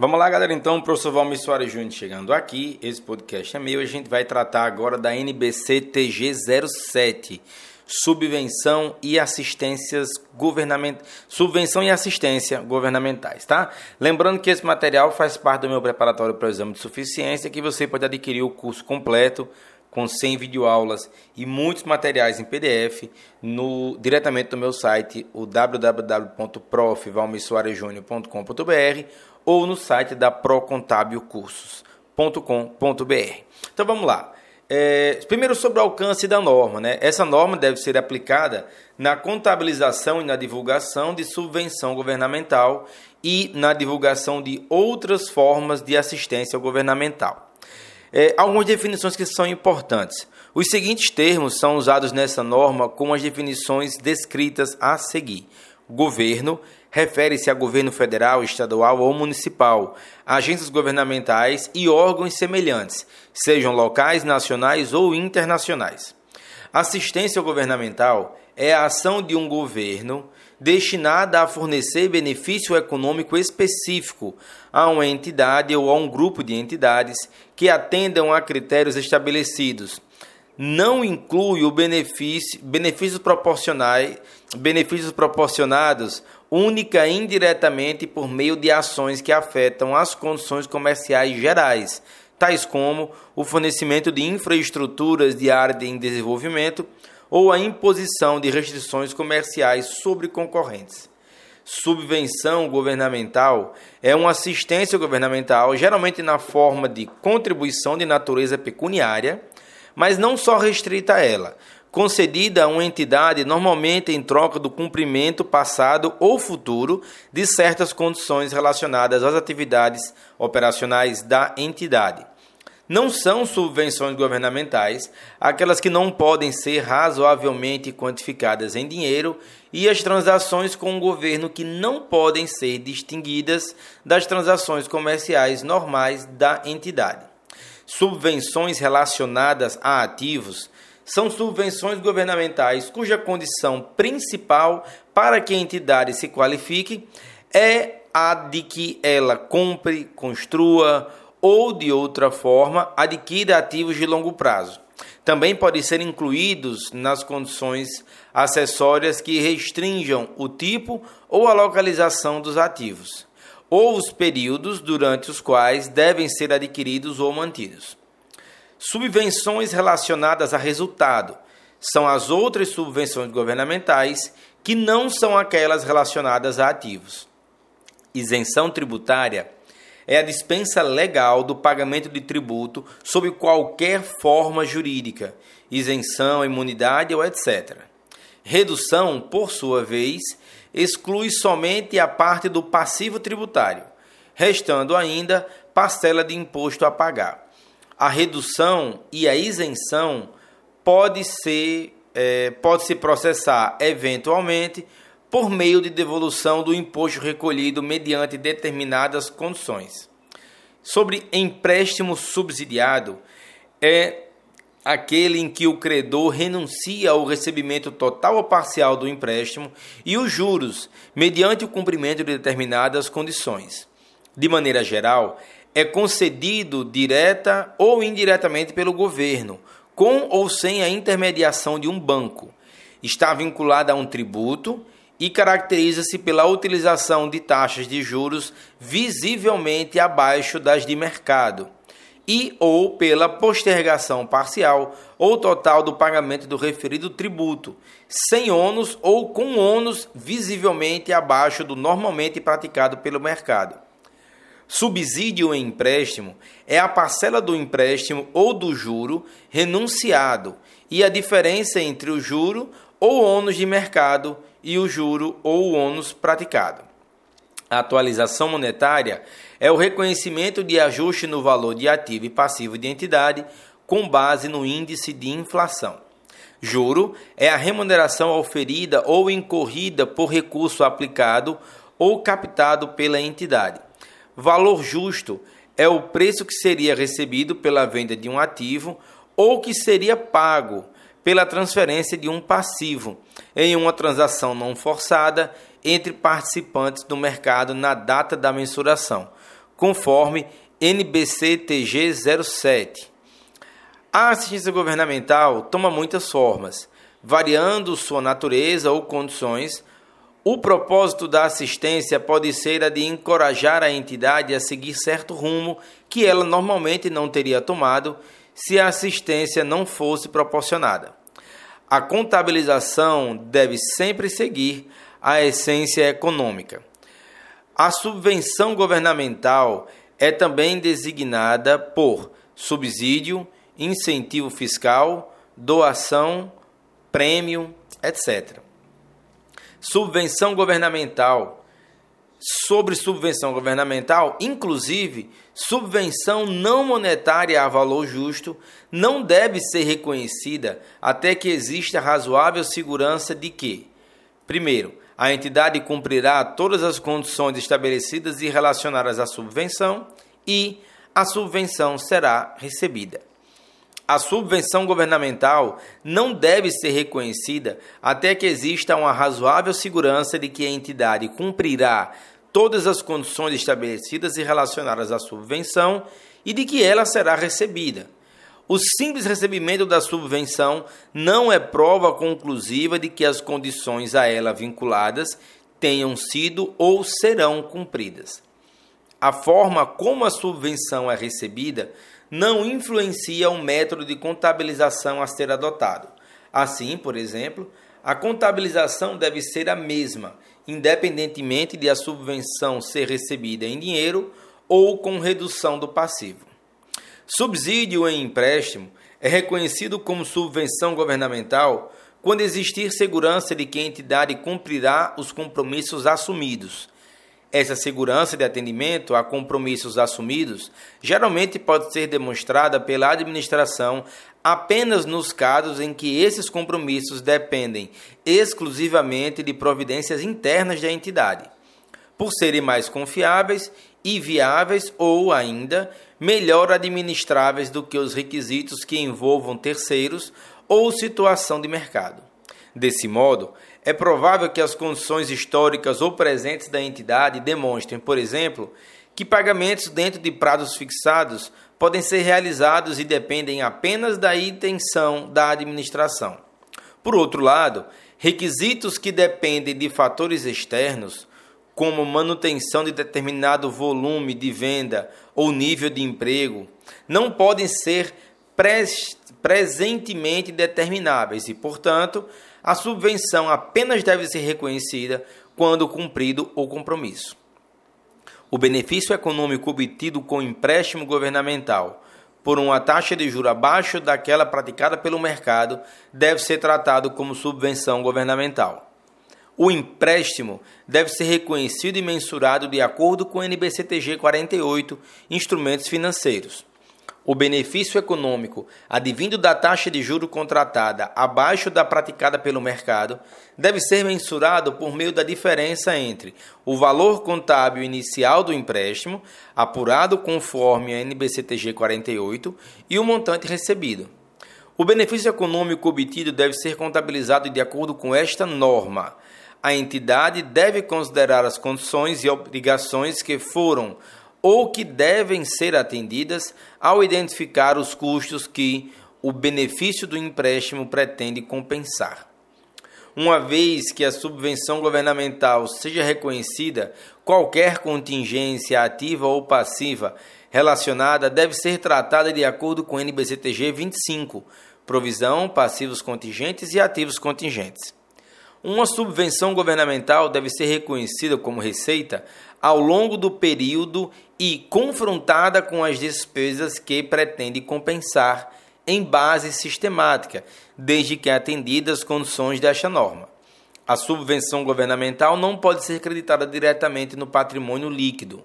Vamos lá, galera. Então, o professor Valmir Soares Júnior chegando aqui. Esse podcast é meu. A gente vai tratar agora da NBC TG 07, subvenção e assistências governamentais, subvenção e assistência governamentais, tá? Lembrando que esse material faz parte do meu preparatório para o exame de suficiência, que você pode adquirir o curso completo com 100 videoaulas e muitos materiais em PDF no, diretamente do meu site, o www.profvalmissoaresjúnior.com.br ou no site da procontabilcursos.com.br. Então vamos lá. É, primeiro sobre o alcance da norma. Né? Essa norma deve ser aplicada na contabilização e na divulgação de subvenção governamental e na divulgação de outras formas de assistência governamental. É, algumas definições que são importantes. Os seguintes termos são usados nessa norma com as definições descritas a seguir: governo, refere-se a governo federal, estadual ou municipal, agências governamentais e órgãos semelhantes, sejam locais, nacionais ou internacionais. Assistência governamental é a ação de um governo destinada a fornecer benefício econômico específico a uma entidade ou a um grupo de entidades que atendam a critérios estabelecidos. Não inclui o benefício, benefícios proporcionais, benefícios proporcionados única e indiretamente por meio de ações que afetam as condições comerciais gerais, tais como o fornecimento de infraestruturas de área de desenvolvimento ou a imposição de restrições comerciais sobre concorrentes. Subvenção governamental é uma assistência governamental, geralmente na forma de contribuição de natureza pecuniária, mas não só restrita a ela, concedida a uma entidade normalmente em troca do cumprimento passado ou futuro de certas condições relacionadas às atividades operacionais da entidade. Não são subvenções governamentais aquelas que não podem ser razoavelmente quantificadas em dinheiro e as transações com o governo que não podem ser distinguidas das transações comerciais normais da entidade. Subvenções relacionadas a ativos são subvenções governamentais cuja condição principal para que a entidade se qualifique é a de que ela compre, construa ou de outra forma adquira ativos de longo prazo. Também podem ser incluídos nas condições acessórias que restringam o tipo ou a localização dos ativos, ou os períodos durante os quais devem ser adquiridos ou mantidos. Subvenções relacionadas a resultado são as outras subvenções governamentais que não são aquelas relacionadas a ativos. Isenção tributária é a dispensa legal do pagamento de tributo sob qualquer forma jurídica, isenção, imunidade ou etc. Redução, por sua vez, exclui somente a parte do passivo tributário, restando ainda parcela de imposto a pagar a redução e a isenção pode ser é, pode se processar eventualmente por meio de devolução do imposto recolhido mediante determinadas condições. Sobre empréstimo subsidiado, é aquele em que o credor renuncia ao recebimento total ou parcial do empréstimo e os juros, mediante o cumprimento de determinadas condições. De maneira geral, é concedido direta ou indiretamente pelo governo, com ou sem a intermediação de um banco. Está vinculada a um tributo e caracteriza-se pela utilização de taxas de juros visivelmente abaixo das de mercado e ou pela postergação parcial ou total do pagamento do referido tributo, sem ônus ou com ônus visivelmente abaixo do normalmente praticado pelo mercado. Subsídio em empréstimo é a parcela do empréstimo ou do juro renunciado e a diferença entre o juro ou ônus de mercado e o juro ou ônus praticado. Atualização monetária é o reconhecimento de ajuste no valor de ativo e passivo de entidade com base no índice de inflação. Juro é a remuneração oferida ou incorrida por recurso aplicado ou captado pela entidade. Valor justo é o preço que seria recebido pela venda de um ativo ou que seria pago pela transferência de um passivo em uma transação não forçada entre participantes do mercado na data da mensuração, conforme NBC-TG 07. A assistência governamental toma muitas formas, variando sua natureza ou condições. O propósito da assistência pode ser a de encorajar a entidade a seguir certo rumo que ela normalmente não teria tomado se a assistência não fosse proporcionada. A contabilização deve sempre seguir a essência econômica. A subvenção governamental é também designada por subsídio, incentivo fiscal, doação, prêmio, etc. Subvenção governamental. Sobre subvenção governamental, inclusive, subvenção não monetária a valor justo não deve ser reconhecida até que exista razoável segurança de que, primeiro, a entidade cumprirá todas as condições estabelecidas e relacionadas à subvenção e a subvenção será recebida. A subvenção governamental não deve ser reconhecida até que exista uma razoável segurança de que a entidade cumprirá todas as condições estabelecidas e relacionadas à subvenção e de que ela será recebida. O simples recebimento da subvenção não é prova conclusiva de que as condições a ela vinculadas tenham sido ou serão cumpridas. A forma como a subvenção é recebida não influencia o método de contabilização a ser adotado. Assim, por exemplo, a contabilização deve ser a mesma independentemente de a subvenção ser recebida em dinheiro ou com redução do passivo. Subsídio em empréstimo é reconhecido como subvenção governamental quando existir segurança de que a entidade cumprirá os compromissos assumidos. Essa segurança de atendimento a compromissos assumidos geralmente pode ser demonstrada pela administração apenas nos casos em que esses compromissos dependem exclusivamente de providências internas da entidade, por serem mais confiáveis e viáveis ou ainda melhor administráveis do que os requisitos que envolvam terceiros ou situação de mercado. Desse modo, é provável que as condições históricas ou presentes da entidade demonstrem, por exemplo, que pagamentos dentro de prazos fixados podem ser realizados e dependem apenas da intenção da administração. Por outro lado, requisitos que dependem de fatores externos, como manutenção de determinado volume de venda ou nível de emprego, não podem ser pres presentemente determináveis e, portanto, a subvenção apenas deve ser reconhecida quando cumprido o compromisso. O benefício econômico obtido com empréstimo governamental por uma taxa de juro abaixo daquela praticada pelo mercado deve ser tratado como subvenção governamental. O empréstimo deve ser reconhecido e mensurado de acordo com o NBCTG 48, Instrumentos Financeiros. O benefício econômico advindo da taxa de juro contratada abaixo da praticada pelo mercado deve ser mensurado por meio da diferença entre o valor contábil inicial do empréstimo, apurado conforme a NBCTG 48, e o montante recebido. O benefício econômico obtido deve ser contabilizado de acordo com esta norma. A entidade deve considerar as condições e obrigações que foram ou que devem ser atendidas ao identificar os custos que o benefício do empréstimo pretende compensar. Uma vez que a subvenção governamental seja reconhecida, qualquer contingência ativa ou passiva relacionada deve ser tratada de acordo com o NBCTG 25, provisão, passivos contingentes e ativos contingentes. Uma subvenção governamental deve ser reconhecida como receita ao longo do período e confrontada com as despesas que pretende compensar em base sistemática, desde que atendidas as condições desta norma. A subvenção governamental não pode ser creditada diretamente no patrimônio líquido.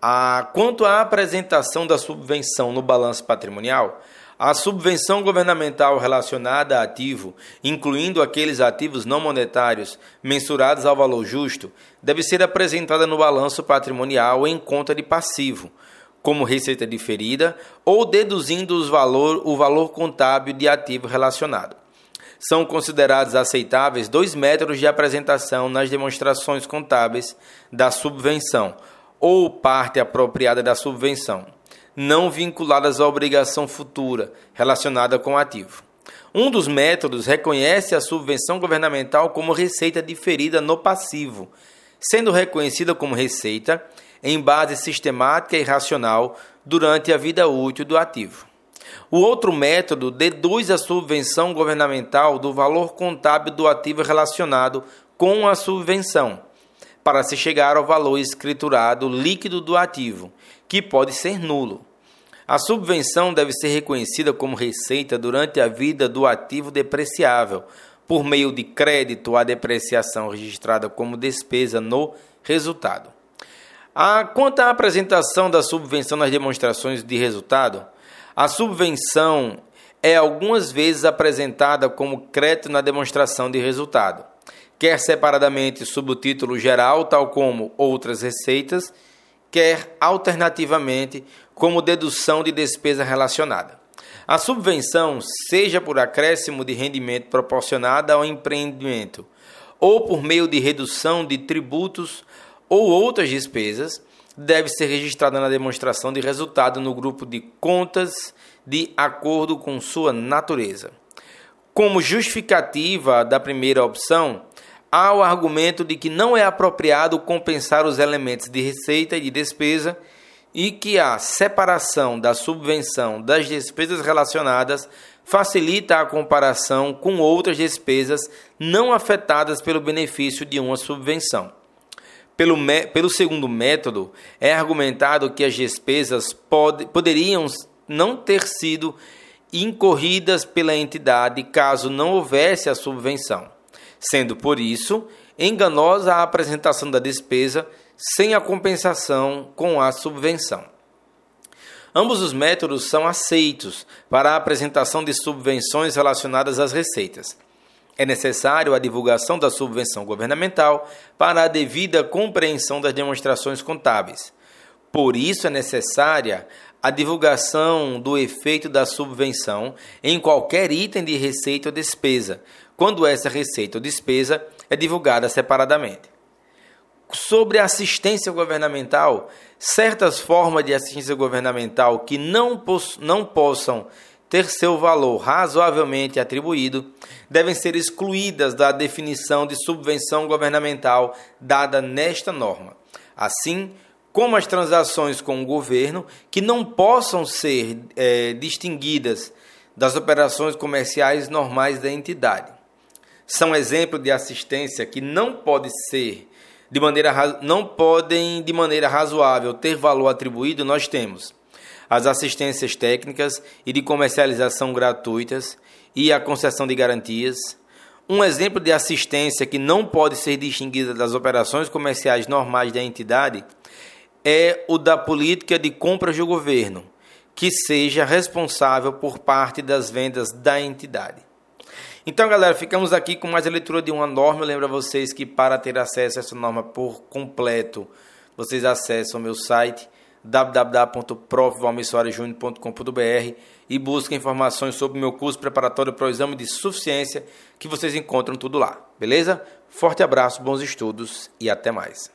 A, quanto à apresentação da subvenção no balanço patrimonial, a subvenção governamental relacionada a ativo, incluindo aqueles ativos não monetários mensurados ao valor justo, deve ser apresentada no balanço patrimonial em conta de passivo, como receita diferida ou deduzindo os valor, o valor contábil de ativo relacionado. São considerados aceitáveis dois métodos de apresentação nas demonstrações contábeis da subvenção: ou parte apropriada da subvenção, não vinculadas à obrigação futura relacionada com o ativo. Um dos métodos reconhece a subvenção governamental como receita diferida no passivo, sendo reconhecida como receita em base sistemática e racional durante a vida útil do ativo. O outro método deduz a subvenção governamental do valor contábil do ativo relacionado com a subvenção, para se chegar ao valor escriturado líquido do ativo, que pode ser nulo. A subvenção deve ser reconhecida como receita durante a vida do ativo depreciável, por meio de crédito à depreciação registrada como despesa no resultado. A, quanto à apresentação da subvenção nas demonstrações de resultado, a subvenção é algumas vezes apresentada como crédito na demonstração de resultado, quer separadamente sob o título geral, tal como outras receitas, quer alternativamente como dedução de despesa relacionada. A subvenção, seja por acréscimo de rendimento proporcionada ao empreendimento, ou por meio de redução de tributos ou outras despesas, deve ser registrada na demonstração de resultado no grupo de contas de acordo com sua natureza. Como justificativa da primeira opção, há o argumento de que não é apropriado compensar os elementos de receita e de despesa e que a separação da subvenção das despesas relacionadas facilita a comparação com outras despesas não afetadas pelo benefício de uma subvenção. Pelo, pelo segundo método, é argumentado que as despesas pod, poderiam não ter sido incorridas pela entidade caso não houvesse a subvenção, sendo por isso enganosa a apresentação da despesa sem a compensação com a subvenção. Ambos os métodos são aceitos para a apresentação de subvenções relacionadas às receitas. É necessário a divulgação da subvenção governamental para a devida compreensão das demonstrações contábeis. Por isso é necessária a divulgação do efeito da subvenção em qualquer item de receita ou despesa, quando essa receita ou despesa é divulgada separadamente sobre assistência governamental, certas formas de assistência governamental que não, não possam ter seu valor razoavelmente atribuído devem ser excluídas da definição de subvenção governamental dada nesta norma. Assim, como as transações com o governo que não possam ser é, distinguidas das operações comerciais normais da entidade. São exemplo de assistência que não pode ser de maneira não podem de maneira razoável ter valor atribuído, nós temos as assistências técnicas e de comercialização gratuitas e a concessão de garantias. Um exemplo de assistência que não pode ser distinguida das operações comerciais normais da entidade é o da política de compras do governo, que seja responsável por parte das vendas da entidade. Então, galera, ficamos aqui com mais a leitura de uma norma. Eu lembro a vocês que para ter acesso a essa norma por completo, vocês acessam o meu site www.profvalmissoarejunior.com.br e busquem informações sobre o meu curso preparatório para o exame de suficiência que vocês encontram tudo lá, beleza? Forte abraço, bons estudos e até mais.